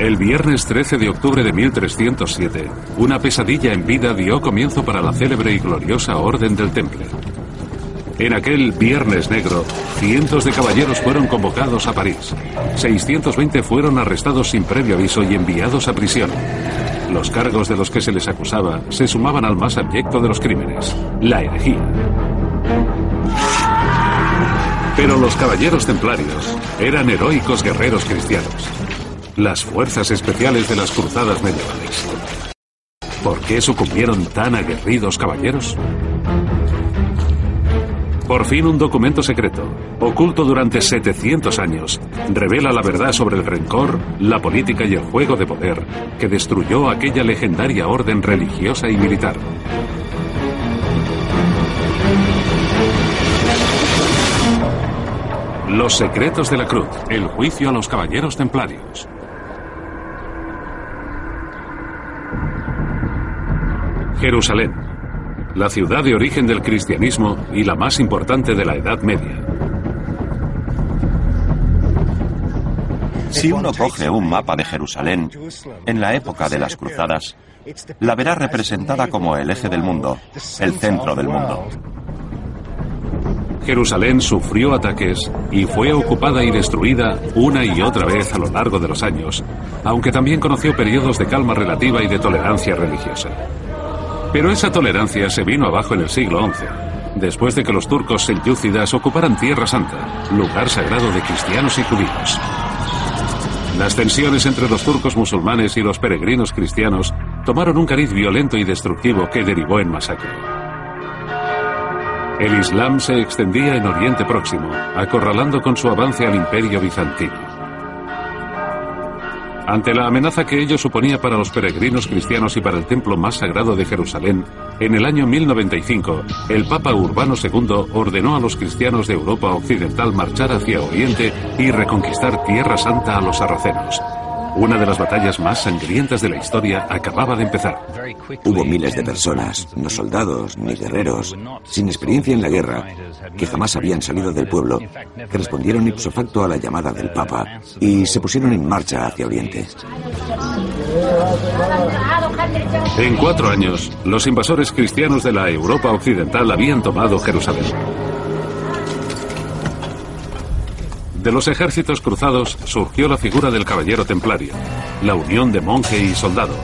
El viernes 13 de octubre de 1307, una pesadilla en vida dio comienzo para la célebre y gloriosa Orden del Temple. En aquel Viernes Negro, cientos de caballeros fueron convocados a París. 620 fueron arrestados sin previo aviso y enviados a prisión. Los cargos de los que se les acusaba se sumaban al más abyecto de los crímenes, la herejía. Pero los caballeros templarios eran heroicos guerreros cristianos las fuerzas especiales de las cruzadas medievales. ¿Por qué sucumbieron tan aguerridos caballeros? Por fin un documento secreto, oculto durante 700 años, revela la verdad sobre el rencor, la política y el juego de poder que destruyó aquella legendaria orden religiosa y militar. Los secretos de la cruz, el juicio a los caballeros templarios. Jerusalén, la ciudad de origen del cristianismo y la más importante de la Edad Media. Si uno coge un mapa de Jerusalén en la época de las cruzadas, la verá representada como el eje del mundo, el centro del mundo. Jerusalén sufrió ataques y fue ocupada y destruida una y otra vez a lo largo de los años, aunque también conoció periodos de calma relativa y de tolerancia religiosa. Pero esa tolerancia se vino abajo en el siglo XI, después de que los turcos selyúcidas ocuparan Tierra Santa, lugar sagrado de cristianos y judíos. Las tensiones entre los turcos musulmanes y los peregrinos cristianos tomaron un cariz violento y destructivo que derivó en masacre. El Islam se extendía en Oriente Próximo, acorralando con su avance al imperio bizantino. Ante la amenaza que ello suponía para los peregrinos cristianos y para el templo más sagrado de Jerusalén, en el año 1095, el Papa Urbano II ordenó a los cristianos de Europa Occidental marchar hacia Oriente y reconquistar Tierra Santa a los sarracenos. Una de las batallas más sangrientas de la historia acababa de empezar. Hubo miles de personas, no soldados ni guerreros, sin experiencia en la guerra, que jamás habían salido del pueblo, que respondieron ipso facto a la llamada del Papa y se pusieron en marcha hacia Oriente. En cuatro años, los invasores cristianos de la Europa occidental habían tomado Jerusalén. De los ejércitos cruzados surgió la figura del caballero templario, la unión de monje y soldado,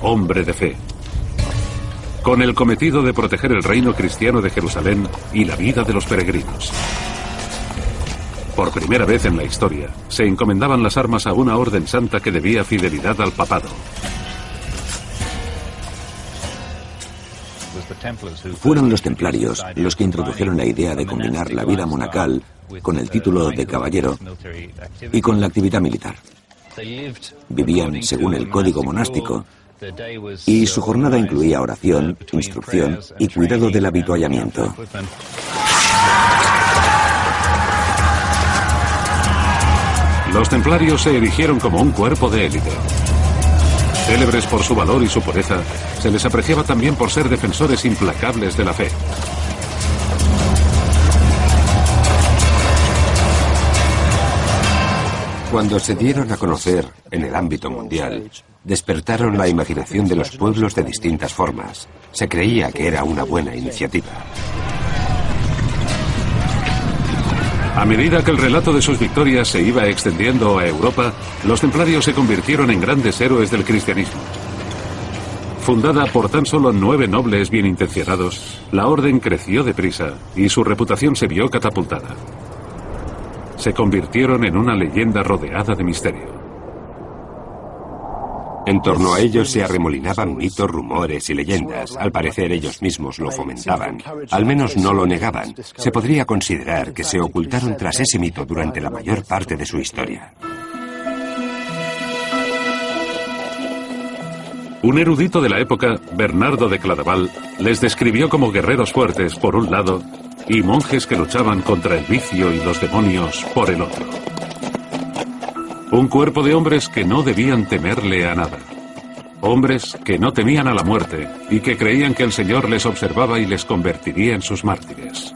hombre de fe, con el cometido de proteger el reino cristiano de Jerusalén y la vida de los peregrinos. Por primera vez en la historia, se encomendaban las armas a una orden santa que debía fidelidad al papado. Fueron los templarios los que introdujeron la idea de combinar la vida monacal con el título de caballero y con la actividad militar. Vivían según el código monástico y su jornada incluía oración, instrucción y cuidado del habituallamiento. Los templarios se erigieron como un cuerpo de élite. Célebres por su valor y su pureza, se les apreciaba también por ser defensores implacables de la fe. Cuando se dieron a conocer en el ámbito mundial, despertaron la imaginación de los pueblos de distintas formas. Se creía que era una buena iniciativa. A medida que el relato de sus victorias se iba extendiendo a Europa, los templarios se convirtieron en grandes héroes del cristianismo. Fundada por tan solo nueve nobles bien intencionados, la orden creció deprisa y su reputación se vio catapultada se convirtieron en una leyenda rodeada de misterio. En torno a ellos se arremolinaban mitos, rumores y leyendas. Al parecer ellos mismos lo fomentaban. Al menos no lo negaban. Se podría considerar que se ocultaron tras ese mito durante la mayor parte de su historia. Un erudito de la época, Bernardo de Claraval, les describió como guerreros fuertes por un lado y monjes que luchaban contra el vicio y los demonios por el otro. Un cuerpo de hombres que no debían temerle a nada. Hombres que no temían a la muerte y que creían que el Señor les observaba y les convertiría en sus mártires.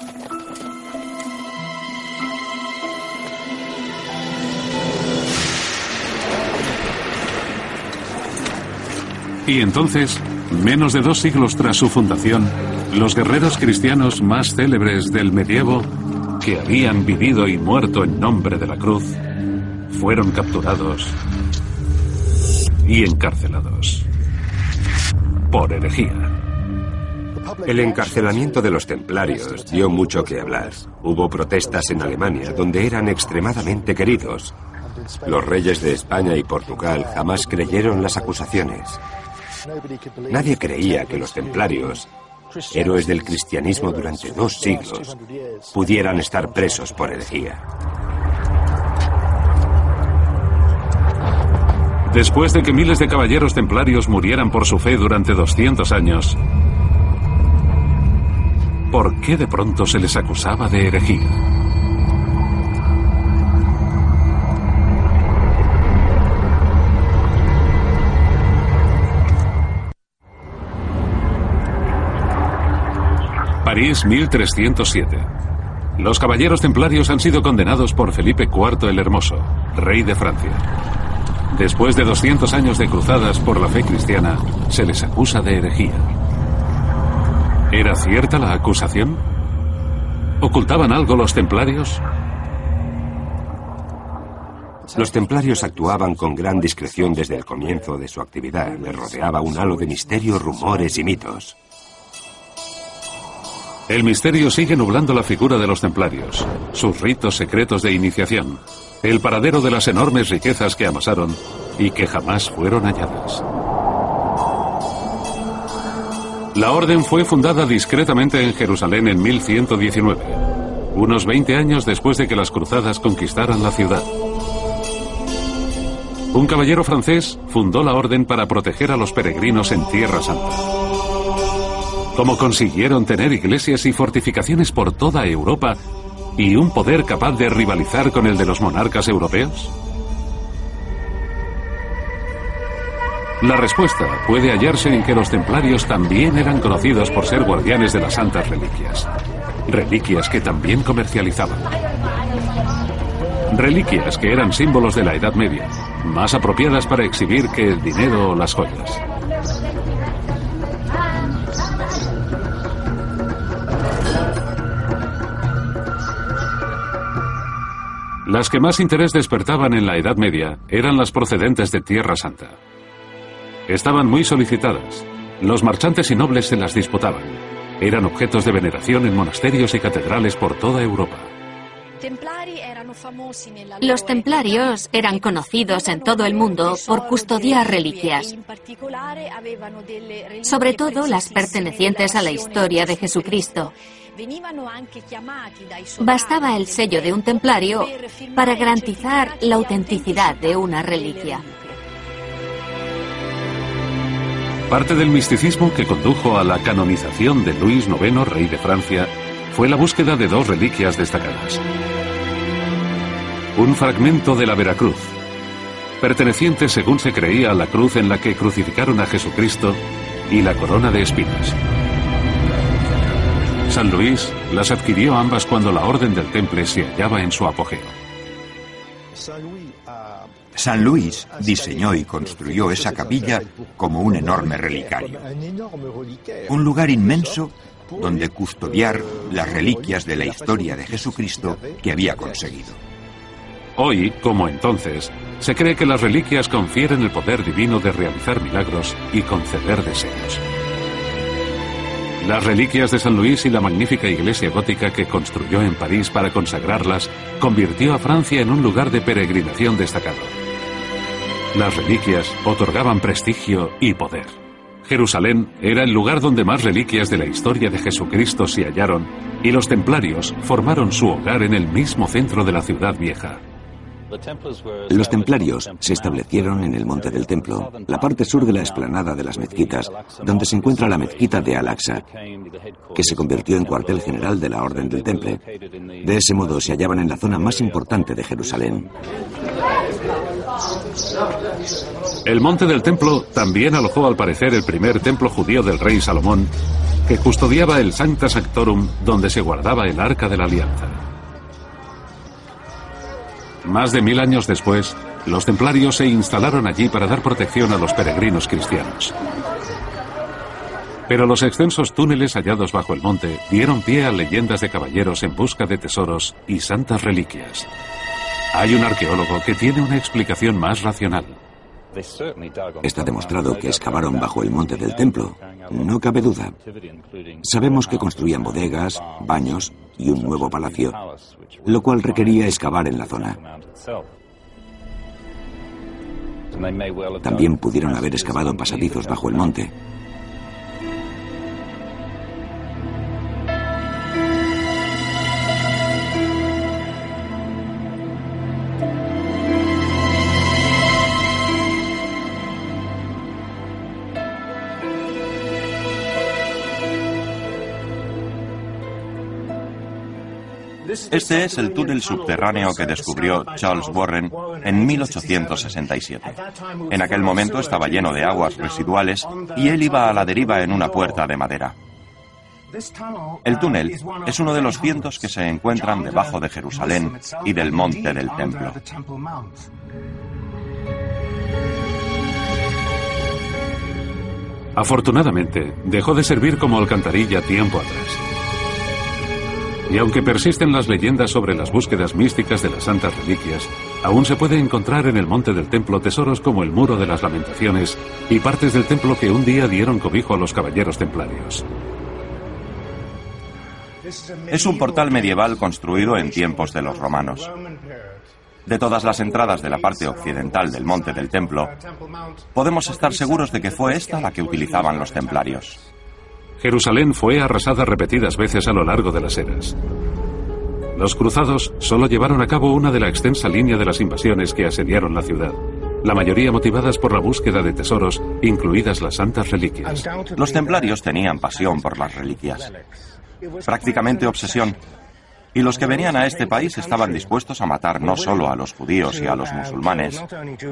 Y entonces, menos de dos siglos tras su fundación, los guerreros cristianos más célebres del medievo, que habían vivido y muerto en nombre de la cruz, fueron capturados y encarcelados por herejía. El encarcelamiento de los templarios dio mucho que hablar. Hubo protestas en Alemania donde eran extremadamente queridos. Los reyes de España y Portugal jamás creyeron las acusaciones. Nadie creía que los templarios, héroes del cristianismo durante dos siglos, pudieran estar presos por herejía. Después de que miles de caballeros templarios murieran por su fe durante 200 años, ¿por qué de pronto se les acusaba de herejía? París 1307. Los caballeros templarios han sido condenados por Felipe IV el Hermoso, rey de Francia. Después de 200 años de cruzadas por la fe cristiana, se les acusa de herejía. ¿Era cierta la acusación? ¿Ocultaban algo los templarios? Los templarios actuaban con gran discreción desde el comienzo de su actividad. Les rodeaba un halo de misterio, rumores y mitos. El misterio sigue nublando la figura de los templarios, sus ritos secretos de iniciación, el paradero de las enormes riquezas que amasaron y que jamás fueron halladas. La orden fue fundada discretamente en Jerusalén en 1119, unos 20 años después de que las cruzadas conquistaran la ciudad. Un caballero francés fundó la orden para proteger a los peregrinos en Tierra Santa. ¿Cómo consiguieron tener iglesias y fortificaciones por toda Europa y un poder capaz de rivalizar con el de los monarcas europeos? La respuesta puede hallarse en que los templarios también eran conocidos por ser guardianes de las santas reliquias. Reliquias que también comercializaban. Reliquias que eran símbolos de la Edad Media, más apropiadas para exhibir que el dinero o las joyas. Las que más interés despertaban en la Edad Media eran las procedentes de Tierra Santa. Estaban muy solicitadas. Los marchantes y nobles se las disputaban. Eran objetos de veneración en monasterios y catedrales por toda Europa. Los templarios eran conocidos en todo el mundo por custodiar reliquias, sobre todo las pertenecientes a la historia de Jesucristo. Bastaba el sello de un templario para garantizar la autenticidad de una reliquia. Parte del misticismo que condujo a la canonización de Luis IX, rey de Francia, fue la búsqueda de dos reliquias destacadas. Un fragmento de la Veracruz, perteneciente según se creía a la cruz en la que crucificaron a Jesucristo, y la corona de espinas. San Luis las adquirió ambas cuando la Orden del Temple se hallaba en su apogeo. San Luis diseñó y construyó esa capilla como un enorme relicario. Un lugar inmenso donde custodiar las reliquias de la historia de Jesucristo que había conseguido. Hoy, como entonces, se cree que las reliquias confieren el poder divino de realizar milagros y conceder deseos. Las reliquias de San Luis y la magnífica iglesia gótica que construyó en París para consagrarlas convirtió a Francia en un lugar de peregrinación destacado. Las reliquias otorgaban prestigio y poder. Jerusalén era el lugar donde más reliquias de la historia de Jesucristo se hallaron y los templarios formaron su hogar en el mismo centro de la ciudad vieja. Los templarios se establecieron en el monte del templo, la parte sur de la explanada de las mezquitas, donde se encuentra la mezquita de Al-Aqsa, que se convirtió en cuartel general de la Orden del Temple. De ese modo se hallaban en la zona más importante de Jerusalén. El monte del templo también alojó al parecer el primer templo judío del rey Salomón, que custodiaba el Sancta Sanctorum donde se guardaba el Arca de la Alianza. Más de mil años después, los templarios se instalaron allí para dar protección a los peregrinos cristianos. Pero los extensos túneles hallados bajo el monte dieron pie a leyendas de caballeros en busca de tesoros y santas reliquias. Hay un arqueólogo que tiene una explicación más racional. Está demostrado que excavaron bajo el monte del templo, no cabe duda. Sabemos que construían bodegas, baños y un nuevo palacio, lo cual requería excavar en la zona. También pudieron haber excavado pasadizos bajo el monte. Este es el túnel subterráneo que descubrió Charles Warren en 1867. En aquel momento estaba lleno de aguas residuales y él iba a la deriva en una puerta de madera. El túnel es uno de los cientos que se encuentran debajo de Jerusalén y del monte del templo. Afortunadamente, dejó de servir como alcantarilla tiempo atrás. Y aunque persisten las leyendas sobre las búsquedas místicas de las santas reliquias, aún se puede encontrar en el monte del templo tesoros como el muro de las lamentaciones y partes del templo que un día dieron cobijo a los caballeros templarios. Es un portal medieval construido en tiempos de los romanos. De todas las entradas de la parte occidental del monte del templo, podemos estar seguros de que fue esta la que utilizaban los templarios. Jerusalén fue arrasada repetidas veces a lo largo de las eras. Los cruzados solo llevaron a cabo una de la extensa línea de las invasiones que asediaron la ciudad, la mayoría motivadas por la búsqueda de tesoros, incluidas las santas reliquias. Los templarios tenían pasión por las reliquias, prácticamente obsesión, y los que venían a este país estaban dispuestos a matar no solo a los judíos y a los musulmanes,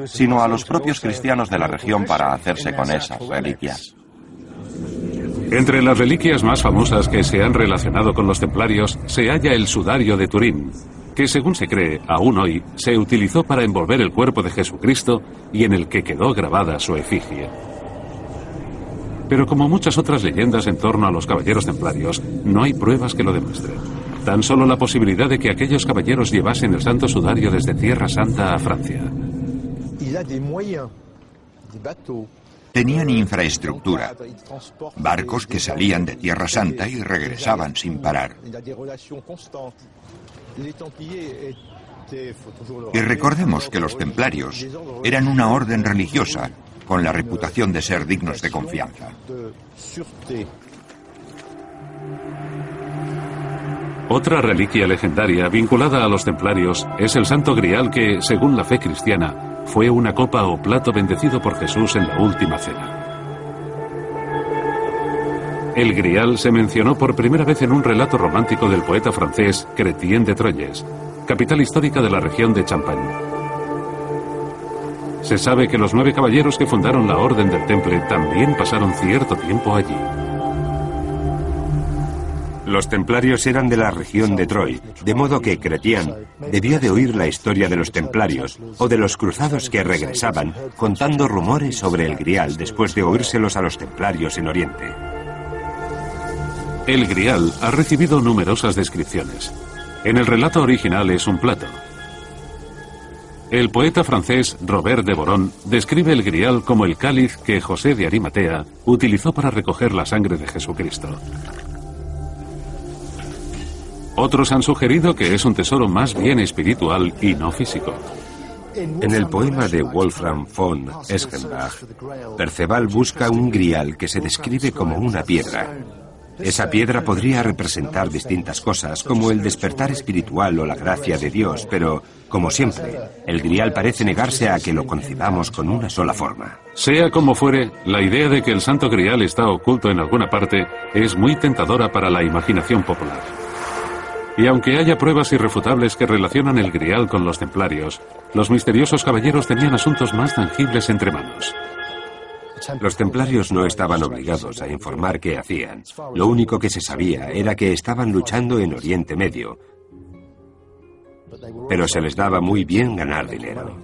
sino a los propios cristianos de la región para hacerse con esas reliquias. Entre las reliquias más famosas que se han relacionado con los templarios se halla el sudario de Turín, que según se cree, aún hoy, se utilizó para envolver el cuerpo de Jesucristo y en el que quedó grabada su efigie. Pero como muchas otras leyendas en torno a los caballeros templarios, no hay pruebas que lo demuestren. Tan solo la posibilidad de que aquellos caballeros llevasen el santo sudario desde Tierra Santa a Francia. Tenían infraestructura, barcos que salían de Tierra Santa y regresaban sin parar. Y recordemos que los templarios eran una orden religiosa con la reputación de ser dignos de confianza. Otra reliquia legendaria vinculada a los templarios es el Santo Grial que, según la fe cristiana, fue una copa o plato bendecido por Jesús en la última cena. El grial se mencionó por primera vez en un relato romántico del poeta francés Chrétien de Troyes, capital histórica de la región de Champagne. Se sabe que los nueve caballeros que fundaron la Orden del Temple también pasaron cierto tiempo allí. Los templarios eran de la región de Troy, de modo que Chrétien debió de oír la historia de los templarios o de los cruzados que regresaban contando rumores sobre el grial después de oírselos a los templarios en Oriente. El grial ha recibido numerosas descripciones. En el relato original es un plato. El poeta francés Robert de Boron describe el grial como el cáliz que José de Arimatea utilizó para recoger la sangre de Jesucristo. Otros han sugerido que es un tesoro más bien espiritual y no físico. En el poema de Wolfram von Eschenbach, Perceval busca un grial que se describe como una piedra. Esa piedra podría representar distintas cosas, como el despertar espiritual o la gracia de Dios, pero, como siempre, el grial parece negarse a que lo concibamos con una sola forma. Sea como fuere, la idea de que el santo grial está oculto en alguna parte es muy tentadora para la imaginación popular. Y aunque haya pruebas irrefutables que relacionan el grial con los templarios, los misteriosos caballeros tenían asuntos más tangibles entre manos. Los templarios no estaban obligados a informar qué hacían. Lo único que se sabía era que estaban luchando en Oriente Medio, pero se les daba muy bien ganar dinero.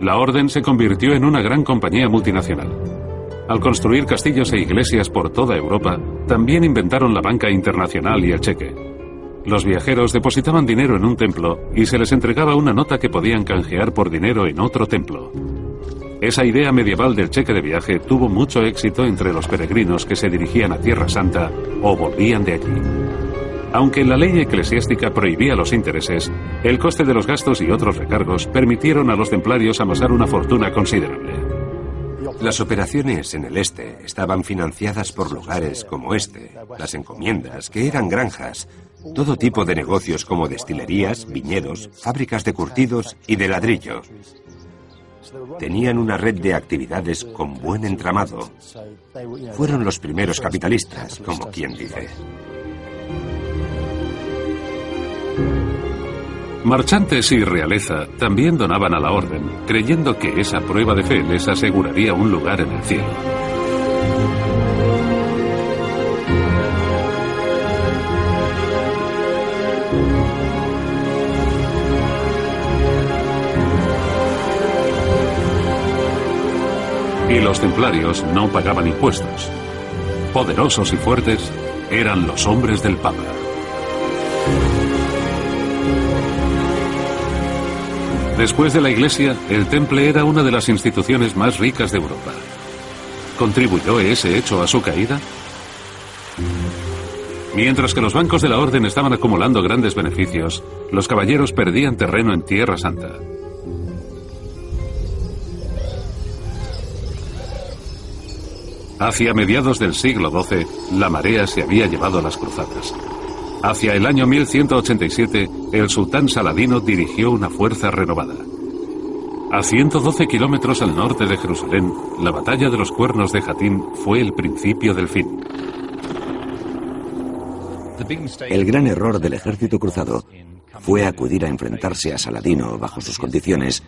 La orden se convirtió en una gran compañía multinacional. Al construir castillos e iglesias por toda Europa, también inventaron la banca internacional y el cheque. Los viajeros depositaban dinero en un templo y se les entregaba una nota que podían canjear por dinero en otro templo. Esa idea medieval del cheque de viaje tuvo mucho éxito entre los peregrinos que se dirigían a Tierra Santa o volvían de allí. Aunque la ley eclesiástica prohibía los intereses, el coste de los gastos y otros recargos permitieron a los templarios amasar una fortuna considerable. Las operaciones en el este estaban financiadas por lugares como este, las encomiendas, que eran granjas, todo tipo de negocios como destilerías, viñedos, fábricas de curtidos y de ladrillo. Tenían una red de actividades con buen entramado. Fueron los primeros capitalistas, como quien dice. Marchantes y realeza también donaban a la orden, creyendo que esa prueba de fe les aseguraría un lugar en el cielo. Y los templarios no pagaban impuestos. Poderosos y fuertes eran los hombres del Papa. Después de la Iglesia, el Temple era una de las instituciones más ricas de Europa. ¿Contribuyó ese hecho a su caída? Mientras que los bancos de la Orden estaban acumulando grandes beneficios, los caballeros perdían terreno en Tierra Santa. Hacia mediados del siglo XII, la marea se había llevado a las cruzadas. Hacia el año 1187, el sultán Saladino dirigió una fuerza renovada. A 112 kilómetros al norte de Jerusalén, la batalla de los cuernos de Jatín fue el principio del fin. El gran error del ejército cruzado fue acudir a enfrentarse a Saladino bajo sus condiciones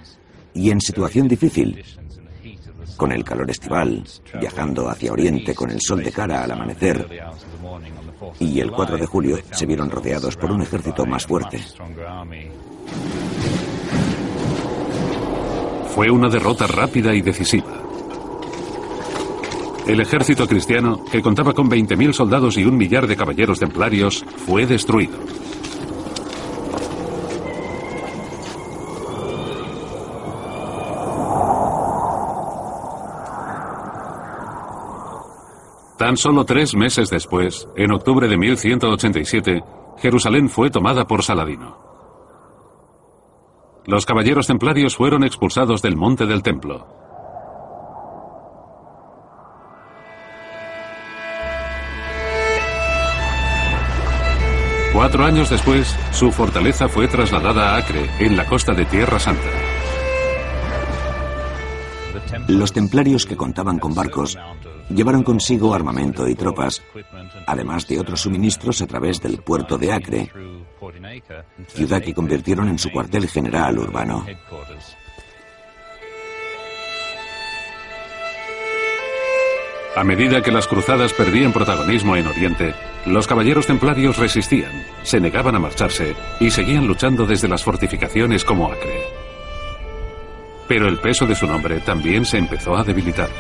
y en situación difícil, con el calor estival, viajando hacia Oriente con el sol de cara al amanecer, y el 4 de julio se vieron rodeados por un ejército más fuerte. Fue una derrota rápida y decisiva. El ejército cristiano, que contaba con 20.000 soldados y un millar de caballeros templarios, fue destruido. Tan solo tres meses después, en octubre de 1187, Jerusalén fue tomada por Saladino. Los caballeros templarios fueron expulsados del monte del templo. Cuatro años después, su fortaleza fue trasladada a Acre, en la costa de Tierra Santa. Los templarios que contaban con barcos llevaron consigo armamento y tropas, además de otros suministros a través del puerto de Acre, ciudad que convirtieron en su cuartel general urbano. A medida que las cruzadas perdían protagonismo en Oriente, los caballeros templarios resistían, se negaban a marcharse y seguían luchando desde las fortificaciones como Acre. Pero el peso de su nombre también se empezó a debilitar.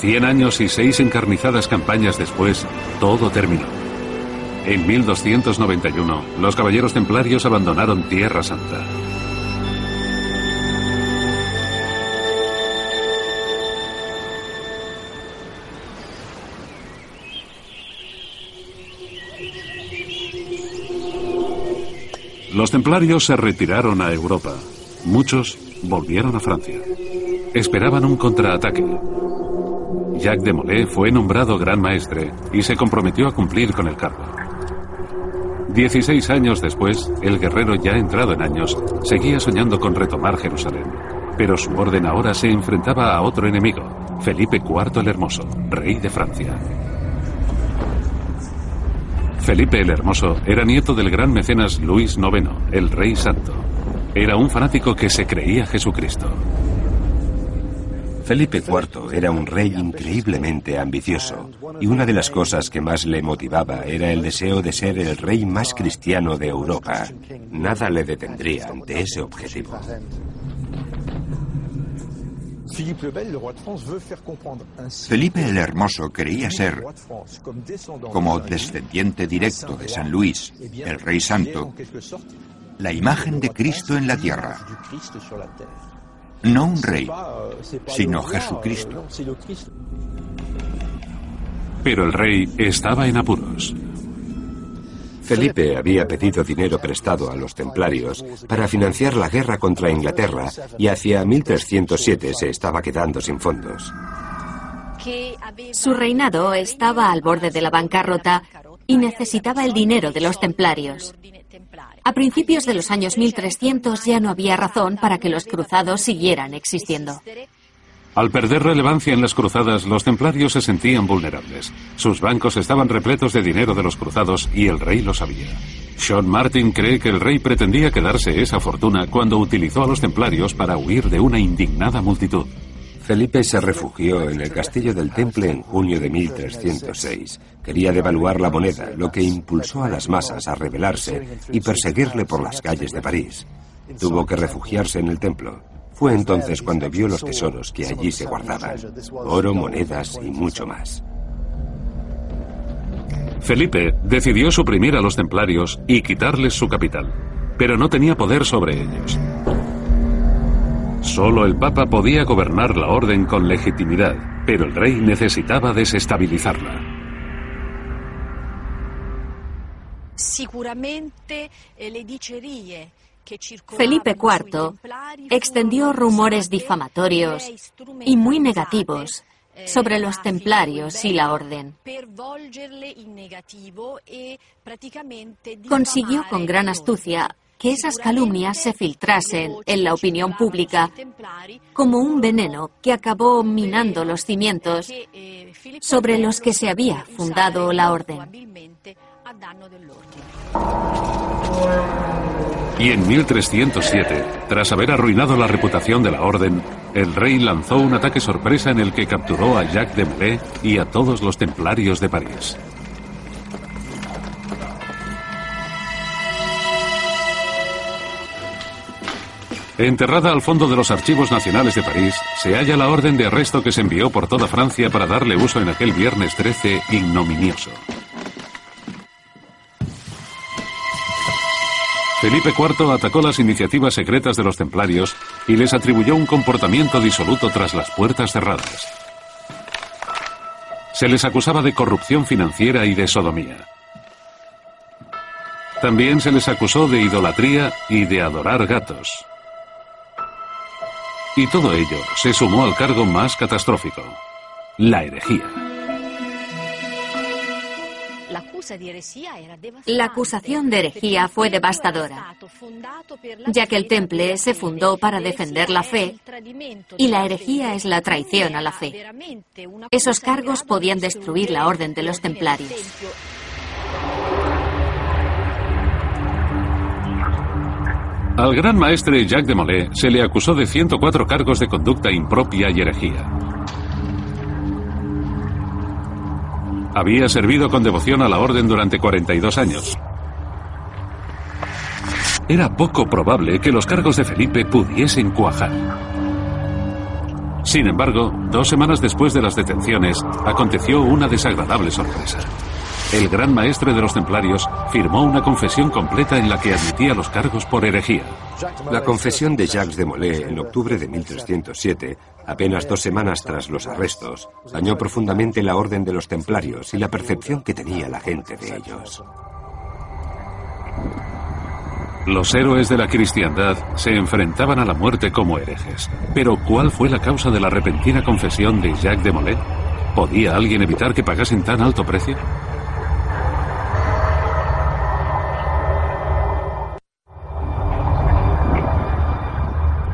Cien años y seis encarnizadas campañas después, todo terminó. En 1291, los caballeros templarios abandonaron Tierra Santa. Los templarios se retiraron a Europa. Muchos volvieron a Francia. Esperaban un contraataque. Jacques de Molay fue nombrado gran maestre y se comprometió a cumplir con el cargo. Dieciséis años después, el guerrero ya entrado en años seguía soñando con retomar Jerusalén, pero su orden ahora se enfrentaba a otro enemigo, Felipe IV el Hermoso, rey de Francia. Felipe el Hermoso era nieto del gran mecenas Luis IX, el Rey Santo. Era un fanático que se creía Jesucristo. Felipe IV era un rey increíblemente ambicioso y una de las cosas que más le motivaba era el deseo de ser el rey más cristiano de Europa. Nada le detendría ante ese objetivo. Felipe el Hermoso creía ser, como descendiente directo de San Luis, el Rey Santo, la imagen de Cristo en la tierra. No un rey, sino Jesucristo. Pero el rey estaba en apuros. Felipe había pedido dinero prestado a los templarios para financiar la guerra contra Inglaterra y hacia 1307 se estaba quedando sin fondos. Su reinado estaba al borde de la bancarrota y necesitaba el dinero de los templarios. A principios de los años 1300 ya no había razón para que los cruzados siguieran existiendo. Al perder relevancia en las cruzadas, los templarios se sentían vulnerables. Sus bancos estaban repletos de dinero de los cruzados y el rey lo sabía. Sean Martin cree que el rey pretendía quedarse esa fortuna cuando utilizó a los templarios para huir de una indignada multitud. Felipe se refugió en el castillo del Temple en junio de 1306. Quería devaluar la moneda, lo que impulsó a las masas a rebelarse y perseguirle por las calles de París. Tuvo que refugiarse en el templo. Fue entonces cuando vio los tesoros que allí se guardaban, oro, monedas y mucho más. Felipe decidió suprimir a los templarios y quitarles su capital, pero no tenía poder sobre ellos. Solo el Papa podía gobernar la orden con legitimidad, pero el rey necesitaba desestabilizarla. Seguramente le Felipe IV extendió rumores difamatorios y muy negativos sobre los templarios y la orden. Consiguió con gran astucia que esas calumnias se filtrasen en la opinión pública como un veneno que acabó minando los cimientos sobre los que se había fundado la orden. Y en 1307, tras haber arruinado la reputación de la orden, el rey lanzó un ataque sorpresa en el que capturó a Jacques de Molay y a todos los templarios de París. Enterrada al fondo de los archivos nacionales de París, se halla la orden de arresto que se envió por toda Francia para darle uso en aquel viernes 13 ignominioso. Felipe IV atacó las iniciativas secretas de los templarios y les atribuyó un comportamiento disoluto tras las puertas cerradas. Se les acusaba de corrupción financiera y de sodomía. También se les acusó de idolatría y de adorar gatos. Y todo ello se sumó al cargo más catastrófico, la herejía. La acusación de herejía fue devastadora, ya que el temple se fundó para defender la fe y la herejía es la traición a la fe. Esos cargos podían destruir la orden de los templarios. Al gran maestre Jacques de Molay se le acusó de 104 cargos de conducta impropia y herejía. Había servido con devoción a la orden durante 42 años. Era poco probable que los cargos de Felipe pudiesen cuajar. Sin embargo, dos semanas después de las detenciones, aconteció una desagradable sorpresa. El gran maestre de los templarios firmó una confesión completa en la que admitía los cargos por herejía. La confesión de Jacques de Molay en octubre de 1307, apenas dos semanas tras los arrestos, dañó profundamente la orden de los templarios y la percepción que tenía la gente de ellos. Los héroes de la cristiandad se enfrentaban a la muerte como herejes. Pero ¿cuál fue la causa de la repentina confesión de Jacques de Molay? ¿Podía alguien evitar que pagasen tan alto precio?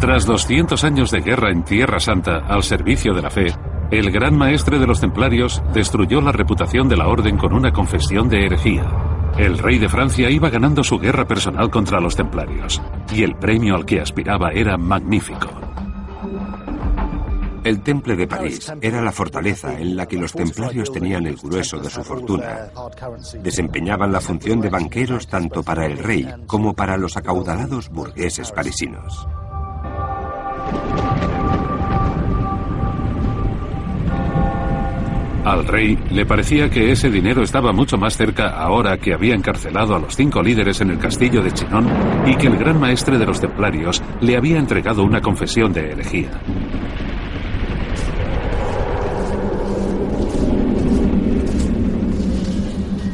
Tras 200 años de guerra en Tierra Santa al servicio de la fe, el gran maestre de los templarios destruyó la reputación de la orden con una confesión de herejía. El rey de Francia iba ganando su guerra personal contra los templarios, y el premio al que aspiraba era magnífico. El Temple de París era la fortaleza en la que los templarios tenían el grueso de su fortuna. Desempeñaban la función de banqueros tanto para el rey como para los acaudalados burgueses parisinos. Al rey le parecía que ese dinero estaba mucho más cerca ahora que había encarcelado a los cinco líderes en el castillo de Chinon y que el gran maestre de los templarios le había entregado una confesión de herejía.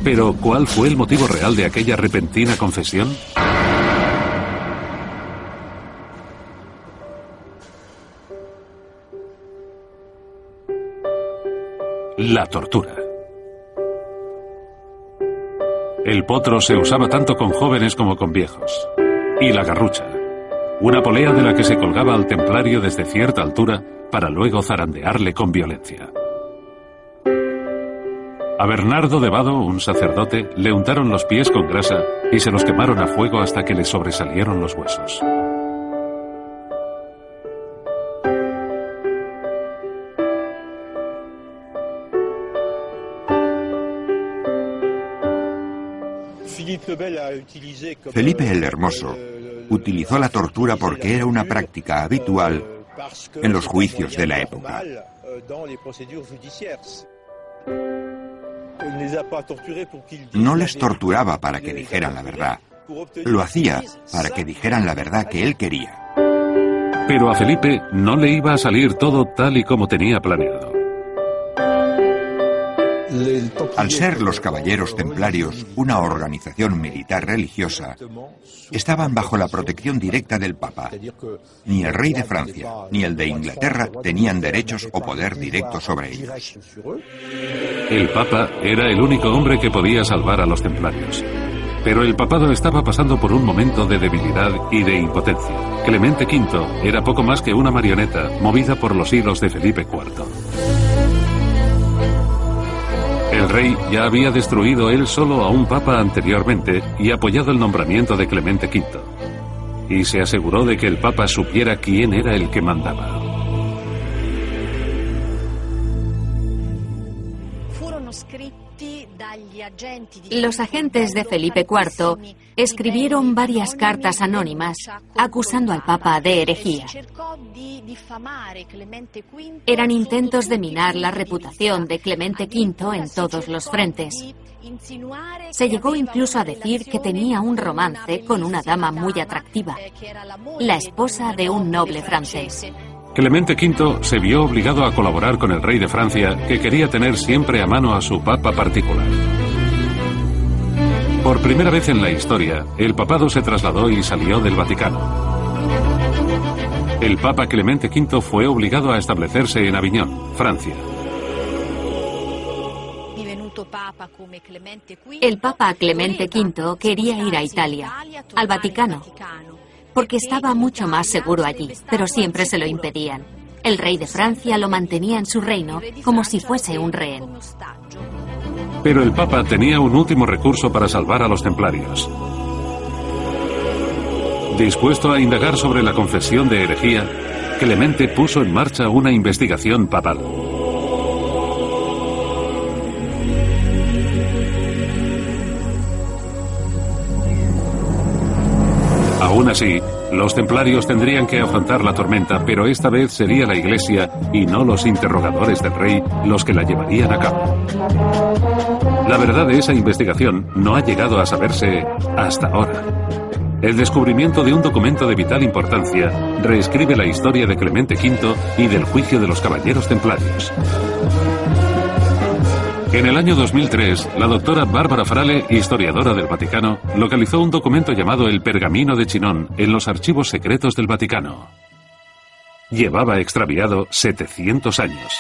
Pero, ¿cuál fue el motivo real de aquella repentina confesión? La tortura. El potro se usaba tanto con jóvenes como con viejos. Y la garrucha. Una polea de la que se colgaba al templario desde cierta altura para luego zarandearle con violencia. A Bernardo de Vado, un sacerdote, le untaron los pies con grasa y se los quemaron a fuego hasta que le sobresalieron los huesos. Felipe el Hermoso utilizó la tortura porque era una práctica habitual en los juicios de la época. No les torturaba para que dijeran la verdad. Lo hacía para que dijeran la verdad que él quería. Pero a Felipe no le iba a salir todo tal y como tenía planeado. Al ser los caballeros templarios una organización militar religiosa, estaban bajo la protección directa del Papa. Ni el rey de Francia ni el de Inglaterra tenían derechos o poder directo sobre ellos. El Papa era el único hombre que podía salvar a los templarios. Pero el papado estaba pasando por un momento de debilidad y de impotencia. Clemente V era poco más que una marioneta movida por los hilos de Felipe IV. El rey ya había destruido él solo a un papa anteriormente y apoyado el nombramiento de Clemente V. Y se aseguró de que el papa supiera quién era el que mandaba. Los agentes de Felipe IV escribieron varias cartas anónimas acusando al Papa de herejía. Eran intentos de minar la reputación de Clemente V en todos los frentes. Se llegó incluso a decir que tenía un romance con una dama muy atractiva, la esposa de un noble francés. Clemente V se vio obligado a colaborar con el rey de Francia, que quería tener siempre a mano a su papa particular. Por primera vez en la historia, el papado se trasladó y salió del Vaticano. El Papa Clemente V fue obligado a establecerse en Aviñón, Francia. El Papa Clemente V quería ir a Italia, al Vaticano, porque estaba mucho más seguro allí, pero siempre se lo impedían. El rey de Francia lo mantenía en su reino como si fuese un rehén. Pero el Papa tenía un último recurso para salvar a los templarios. Dispuesto a indagar sobre la confesión de herejía, Clemente puso en marcha una investigación papal. Aún así, los templarios tendrían que afrontar la tormenta, pero esta vez sería la Iglesia y no los interrogadores del rey los que la llevarían a cabo. La verdad de esa investigación no ha llegado a saberse hasta ahora. El descubrimiento de un documento de vital importancia reescribe la historia de Clemente V y del juicio de los caballeros templarios. En el año 2003, la doctora Bárbara Frale, historiadora del Vaticano, localizó un documento llamado el Pergamino de Chinón en los archivos secretos del Vaticano. Llevaba extraviado 700 años.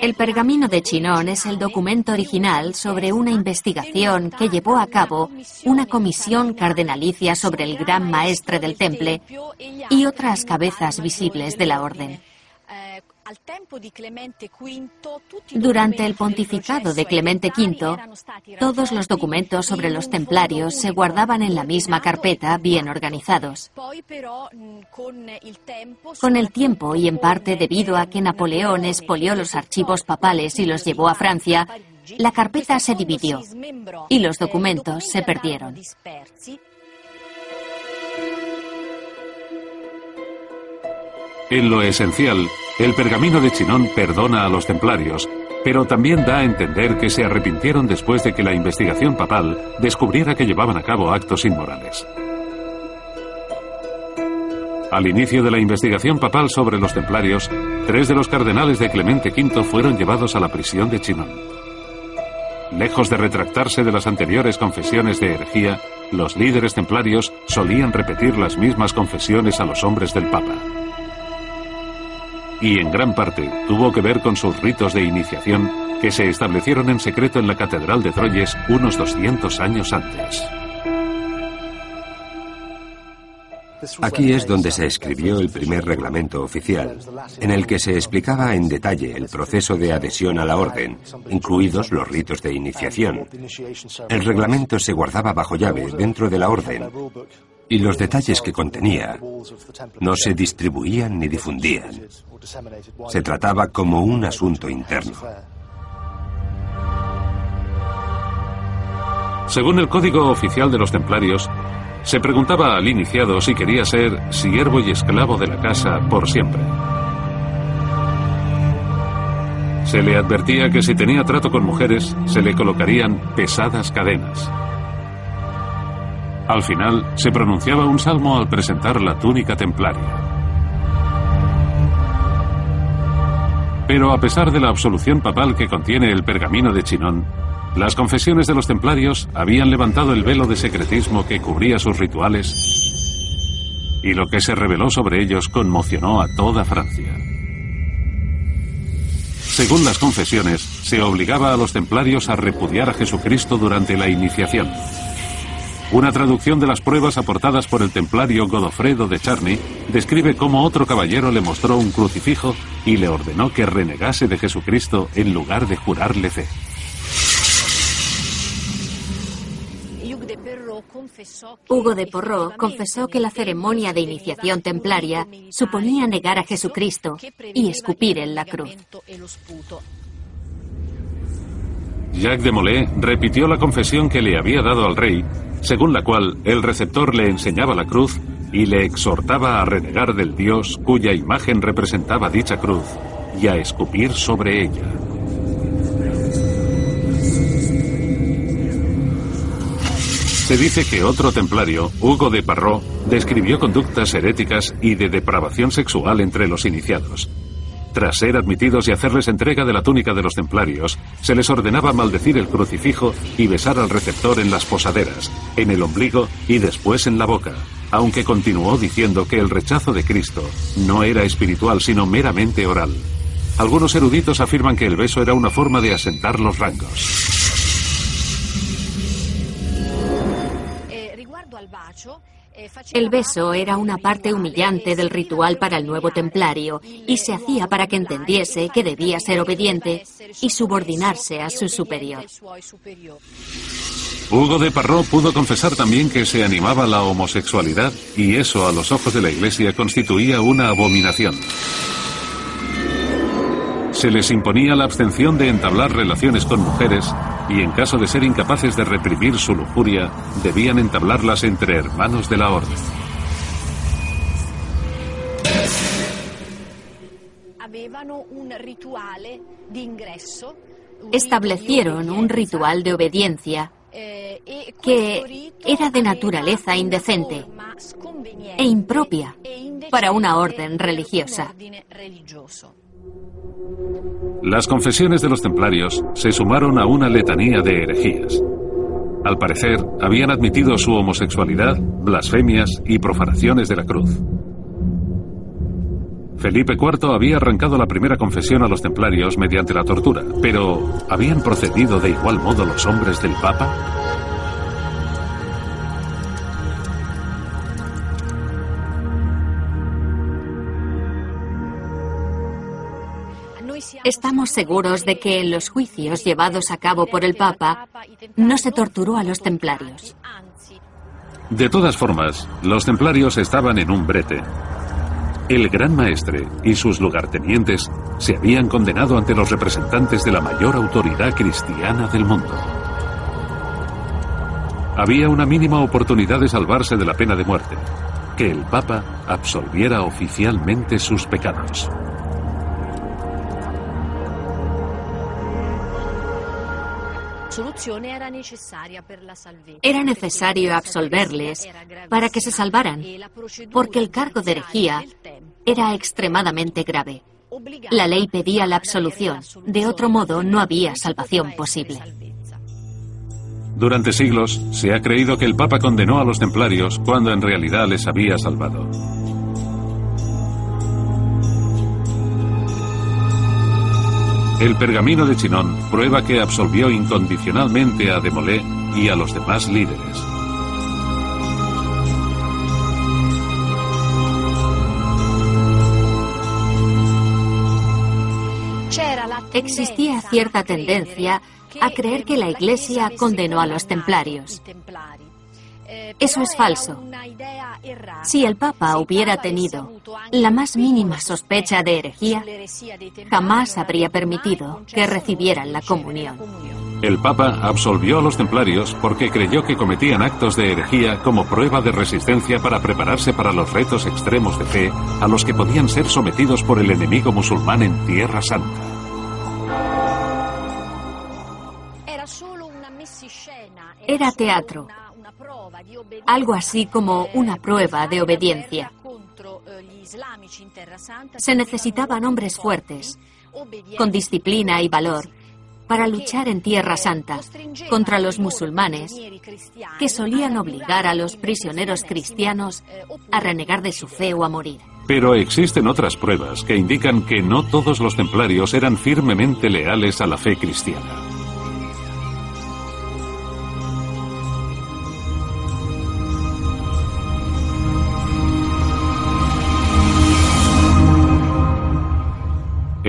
El pergamino de Chinon es el documento original sobre una investigación que llevó a cabo una comisión cardenalicia sobre el gran maestre del temple y otras cabezas visibles de la orden. Durante el pontificado de Clemente V, todos los documentos sobre los templarios se guardaban en la misma carpeta, bien organizados. Con el tiempo, y en parte debido a que Napoleón expolió los archivos papales y los llevó a Francia, la carpeta se dividió y los documentos se perdieron. En lo esencial, el pergamino de Chinón perdona a los templarios, pero también da a entender que se arrepintieron después de que la investigación papal descubriera que llevaban a cabo actos inmorales. Al inicio de la investigación papal sobre los templarios, tres de los cardenales de Clemente V fueron llevados a la prisión de Chinon. Lejos de retractarse de las anteriores confesiones de herejía, los líderes templarios solían repetir las mismas confesiones a los hombres del Papa y en gran parte tuvo que ver con sus ritos de iniciación que se establecieron en secreto en la Catedral de Troyes unos 200 años antes. Aquí es donde se escribió el primer reglamento oficial, en el que se explicaba en detalle el proceso de adhesión a la orden, incluidos los ritos de iniciación. El reglamento se guardaba bajo llave dentro de la orden y los detalles que contenía no se distribuían ni difundían. Se trataba como un asunto interno. Según el Código Oficial de los Templarios, se preguntaba al iniciado si quería ser siervo y esclavo de la casa por siempre. Se le advertía que si tenía trato con mujeres, se le colocarían pesadas cadenas. Al final, se pronunciaba un salmo al presentar la túnica templaria. Pero a pesar de la absolución papal que contiene el pergamino de Chinón, las confesiones de los templarios habían levantado el velo de secretismo que cubría sus rituales y lo que se reveló sobre ellos conmocionó a toda Francia. Según las confesiones, se obligaba a los templarios a repudiar a Jesucristo durante la iniciación. Una traducción de las pruebas aportadas por el templario Godofredo de Charny describe cómo otro caballero le mostró un crucifijo y le ordenó que renegase de Jesucristo en lugar de jurarle fe. Hugo de Porro confesó que la ceremonia de iniciación templaria suponía negar a Jesucristo y escupir en la cruz. Jacques de Molay repitió la confesión que le había dado al rey, según la cual el receptor le enseñaba la cruz y le exhortaba a renegar del Dios cuya imagen representaba dicha cruz y a escupir sobre ella. Se dice que otro templario, Hugo de Parró, describió conductas heréticas y de depravación sexual entre los iniciados. Tras ser admitidos y hacerles entrega de la túnica de los templarios, se les ordenaba maldecir el crucifijo y besar al receptor en las posaderas, en el ombligo y después en la boca, aunque continuó diciendo que el rechazo de Cristo no era espiritual sino meramente oral. Algunos eruditos afirman que el beso era una forma de asentar los rangos. El beso era una parte humillante del ritual para el nuevo templario y se hacía para que entendiese que debía ser obediente y subordinarse a su superior. Hugo de Parró pudo confesar también que se animaba la homosexualidad y eso a los ojos de la Iglesia constituía una abominación. Se les imponía la abstención de entablar relaciones con mujeres y en caso de ser incapaces de reprimir su lujuria, debían entablarlas entre hermanos de la orden. Establecieron un ritual de obediencia que era de naturaleza indecente e impropia para una orden religiosa. Las confesiones de los templarios se sumaron a una letanía de herejías. Al parecer, habían admitido su homosexualidad, blasfemias y profanaciones de la cruz. Felipe IV había arrancado la primera confesión a los templarios mediante la tortura, pero ¿habían procedido de igual modo los hombres del Papa? Estamos seguros de que en los juicios llevados a cabo por el Papa no se torturó a los templarios. De todas formas, los templarios estaban en un brete. El gran maestre y sus lugartenientes se habían condenado ante los representantes de la mayor autoridad cristiana del mundo. Había una mínima oportunidad de salvarse de la pena de muerte, que el Papa absolviera oficialmente sus pecados. Era necesario absolverles para que se salvaran, porque el cargo de herejía era extremadamente grave. La ley pedía la absolución, de otro modo no había salvación posible. Durante siglos se ha creído que el Papa condenó a los templarios cuando en realidad les había salvado. El pergamino de Chinón prueba que absolvió incondicionalmente a Demolé y a los demás líderes. Existía cierta tendencia a creer que la Iglesia condenó a los templarios. Eso es falso. Si el Papa hubiera tenido la más mínima sospecha de herejía, jamás habría permitido que recibieran la comunión. El Papa absolvió a los templarios porque creyó que cometían actos de herejía como prueba de resistencia para prepararse para los retos extremos de fe a los que podían ser sometidos por el enemigo musulmán en Tierra Santa. Era teatro, algo así como una prueba de obediencia. Se necesitaban hombres fuertes, con disciplina y valor, para luchar en Tierra Santa contra los musulmanes que solían obligar a los prisioneros cristianos a renegar de su fe o a morir. Pero existen otras pruebas que indican que no todos los templarios eran firmemente leales a la fe cristiana.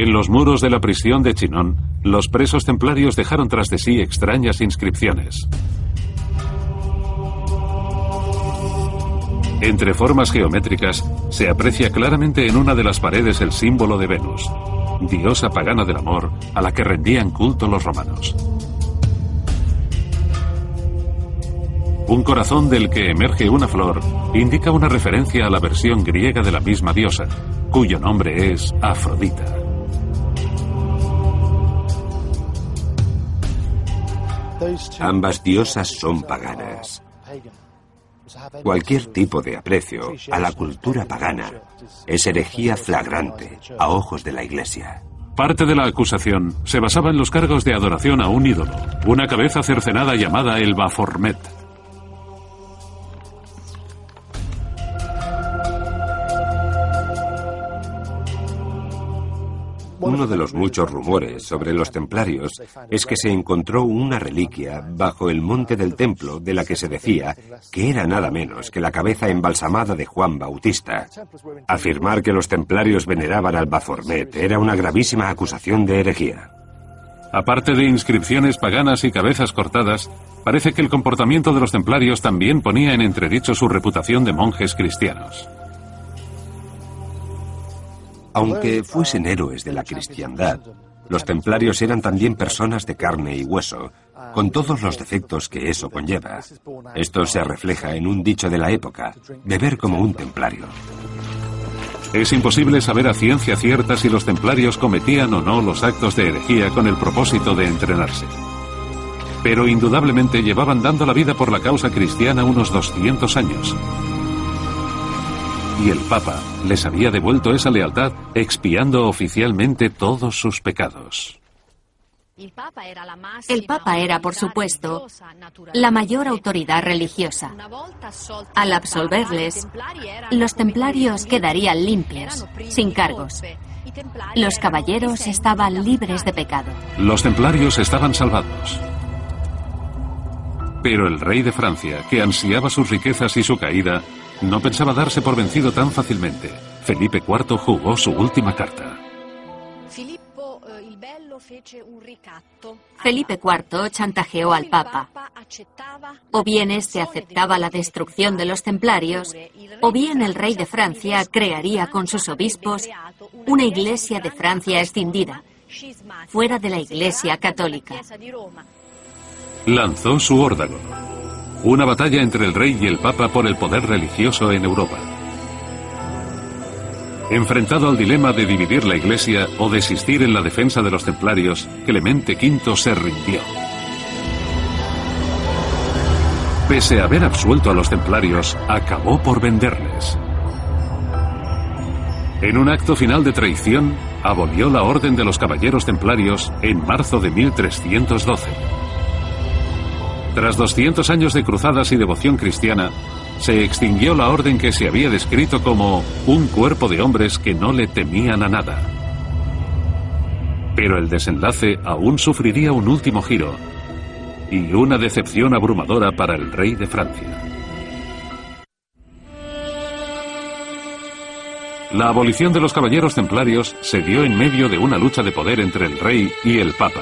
En los muros de la prisión de Chinón, los presos templarios dejaron tras de sí extrañas inscripciones. Entre formas geométricas se aprecia claramente en una de las paredes el símbolo de Venus, diosa pagana del amor a la que rendían culto los romanos. Un corazón del que emerge una flor indica una referencia a la versión griega de la misma diosa, cuyo nombre es Afrodita. Ambas diosas son paganas. Cualquier tipo de aprecio a la cultura pagana es herejía flagrante a ojos de la Iglesia. Parte de la acusación se basaba en los cargos de adoración a un ídolo, una cabeza cercenada llamada el Baformet. Uno de los muchos rumores sobre los templarios es que se encontró una reliquia bajo el monte del templo de la que se decía que era nada menos que la cabeza embalsamada de Juan Bautista. Afirmar que los templarios veneraban al Baformet era una gravísima acusación de herejía. Aparte de inscripciones paganas y cabezas cortadas, parece que el comportamiento de los templarios también ponía en entredicho su reputación de monjes cristianos. Aunque fuesen héroes de la cristiandad, los templarios eran también personas de carne y hueso, con todos los defectos que eso conlleva. Esto se refleja en un dicho de la época, beber como un templario. Es imposible saber a ciencia cierta si los templarios cometían o no los actos de herejía con el propósito de entrenarse. pero indudablemente llevaban dando la vida por la causa cristiana unos 200 años. Y el Papa les había devuelto esa lealtad expiando oficialmente todos sus pecados. El Papa era, por supuesto, la mayor autoridad religiosa. Al absolverles, los templarios quedarían limpios, sin cargos. Los caballeros estaban libres de pecado. Los templarios estaban salvados. Pero el rey de Francia, que ansiaba sus riquezas y su caída, no pensaba darse por vencido tan fácilmente. Felipe IV jugó su última carta. Felipe IV chantajeó al Papa. O bien éste aceptaba la destrucción de los templarios, o bien el rey de Francia crearía con sus obispos una iglesia de Francia escindida, fuera de la iglesia católica. Lanzó su órdago. Una batalla entre el rey y el papa por el poder religioso en Europa. Enfrentado al dilema de dividir la iglesia o desistir en la defensa de los templarios, Clemente V se rindió. Pese a haber absuelto a los templarios, acabó por venderles. En un acto final de traición, abolió la Orden de los Caballeros Templarios en marzo de 1312. Tras 200 años de cruzadas y devoción cristiana, se extinguió la orden que se había descrito como un cuerpo de hombres que no le temían a nada. Pero el desenlace aún sufriría un último giro y una decepción abrumadora para el rey de Francia. La abolición de los caballeros templarios se dio en medio de una lucha de poder entre el rey y el papa.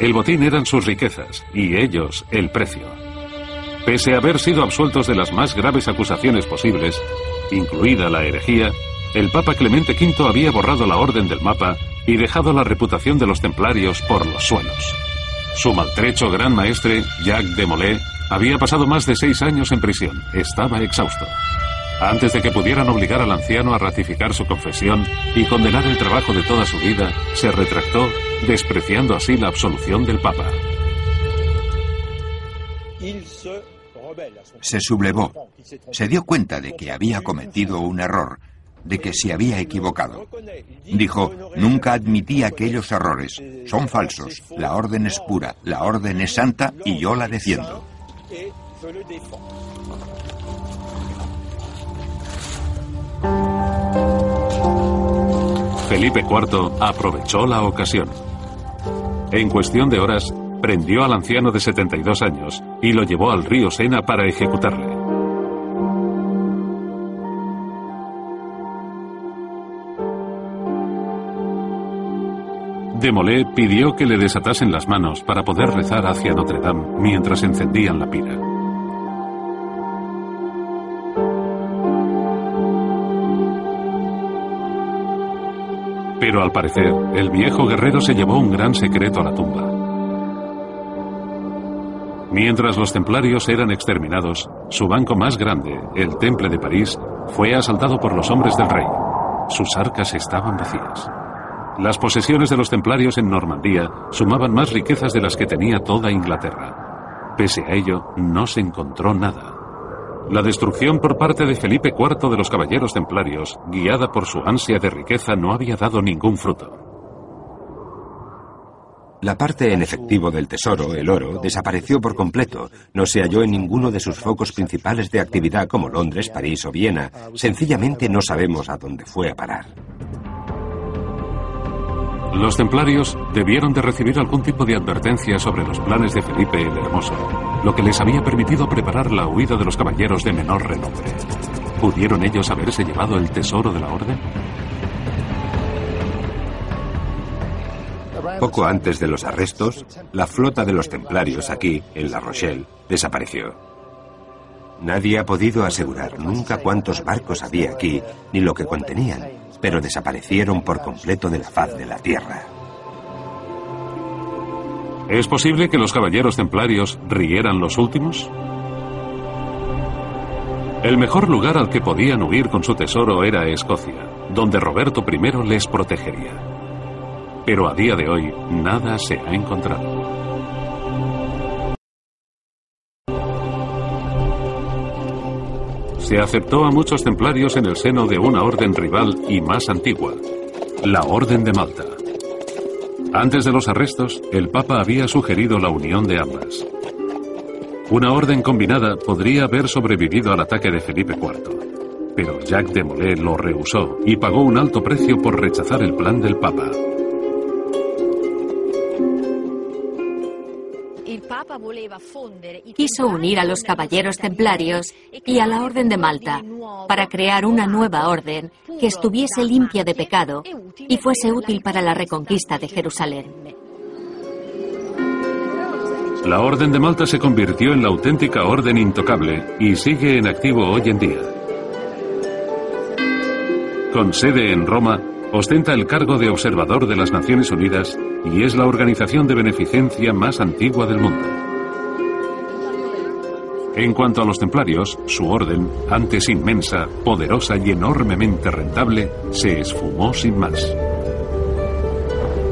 El botín eran sus riquezas y ellos el precio. Pese a haber sido absueltos de las más graves acusaciones posibles, incluida la herejía, el Papa Clemente V había borrado la orden del mapa y dejado la reputación de los templarios por los suelos. Su maltrecho gran maestre, Jacques de Molay, había pasado más de seis años en prisión. Estaba exhausto. Antes de que pudieran obligar al anciano a ratificar su confesión y condenar el trabajo de toda su vida, se retractó, despreciando así la absolución del Papa. Se sublevó. Se dio cuenta de que había cometido un error, de que se había equivocado. Dijo, nunca admití aquellos errores. Son falsos. La orden es pura, la orden es santa y yo la defiendo. Felipe IV aprovechó la ocasión. En cuestión de horas, prendió al anciano de 72 años y lo llevó al río Sena para ejecutarle. Demolé pidió que le desatasen las manos para poder rezar hacia Notre Dame mientras encendían la pira. Pero al parecer, el viejo guerrero se llevó un gran secreto a la tumba. Mientras los templarios eran exterminados, su banco más grande, el Temple de París, fue asaltado por los hombres del rey. Sus arcas estaban vacías. Las posesiones de los templarios en Normandía sumaban más riquezas de las que tenía toda Inglaterra. Pese a ello, no se encontró nada. La destrucción por parte de Felipe IV de los caballeros templarios, guiada por su ansia de riqueza, no había dado ningún fruto. La parte en efectivo del tesoro, el oro, desapareció por completo. No se halló en ninguno de sus focos principales de actividad como Londres, París o Viena. Sencillamente no sabemos a dónde fue a parar. Los templarios debieron de recibir algún tipo de advertencia sobre los planes de Felipe el Hermoso, lo que les había permitido preparar la huida de los caballeros de menor renombre. ¿Pudieron ellos haberse llevado el tesoro de la orden? Poco antes de los arrestos, la flota de los templarios aquí, en La Rochelle, desapareció. Nadie ha podido asegurar nunca cuántos barcos había aquí ni lo que contenían, pero desaparecieron por completo de la faz de la tierra. ¿Es posible que los caballeros templarios rieran los últimos? El mejor lugar al que podían huir con su tesoro era Escocia, donde Roberto I les protegería. Pero a día de hoy nada se ha encontrado. Se aceptó a muchos templarios en el seno de una orden rival y más antigua, la Orden de Malta. Antes de los arrestos, el Papa había sugerido la unión de ambas. Una orden combinada podría haber sobrevivido al ataque de Felipe IV, pero Jacques de Molay lo rehusó y pagó un alto precio por rechazar el plan del Papa. Quiso unir a los caballeros templarios y a la Orden de Malta para crear una nueva orden que estuviese limpia de pecado y fuese útil para la reconquista de Jerusalén. La Orden de Malta se convirtió en la auténtica orden intocable y sigue en activo hoy en día. Con sede en Roma, ostenta el cargo de observador de las Naciones Unidas y es la organización de beneficencia más antigua del mundo. En cuanto a los templarios, su orden, antes inmensa, poderosa y enormemente rentable, se esfumó sin más.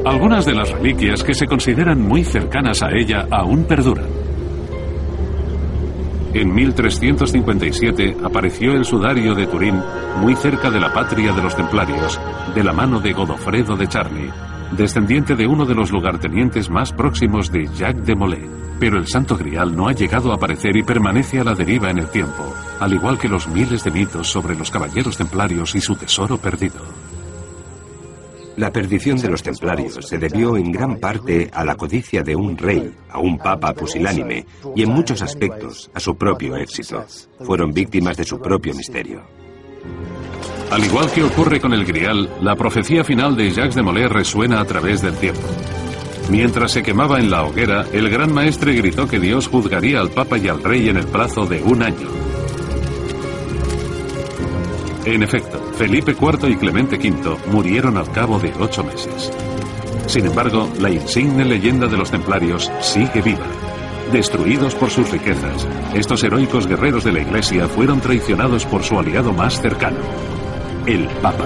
Algunas de las reliquias que se consideran muy cercanas a ella aún perduran. En 1357 apareció el sudario de Turín, muy cerca de la patria de los templarios, de la mano de Godofredo de Charny, descendiente de uno de los lugartenientes más próximos de Jacques de Molay. Pero el Santo Grial no ha llegado a aparecer y permanece a la deriva en el tiempo, al igual que los miles de mitos sobre los caballeros templarios y su tesoro perdido. La perdición de los templarios se debió en gran parte a la codicia de un rey, a un papa pusilánime, y en muchos aspectos a su propio éxito. Fueron víctimas de su propio misterio. Al igual que ocurre con el Grial, la profecía final de Jacques de Molay resuena a través del tiempo. Mientras se quemaba en la hoguera, el gran maestre gritó que Dios juzgaría al Papa y al Rey en el plazo de un año. En efecto, Felipe IV y Clemente V murieron al cabo de ocho meses. Sin embargo, la insigne leyenda de los templarios sigue viva. Destruidos por sus riquezas, estos heroicos guerreros de la Iglesia fueron traicionados por su aliado más cercano, el Papa.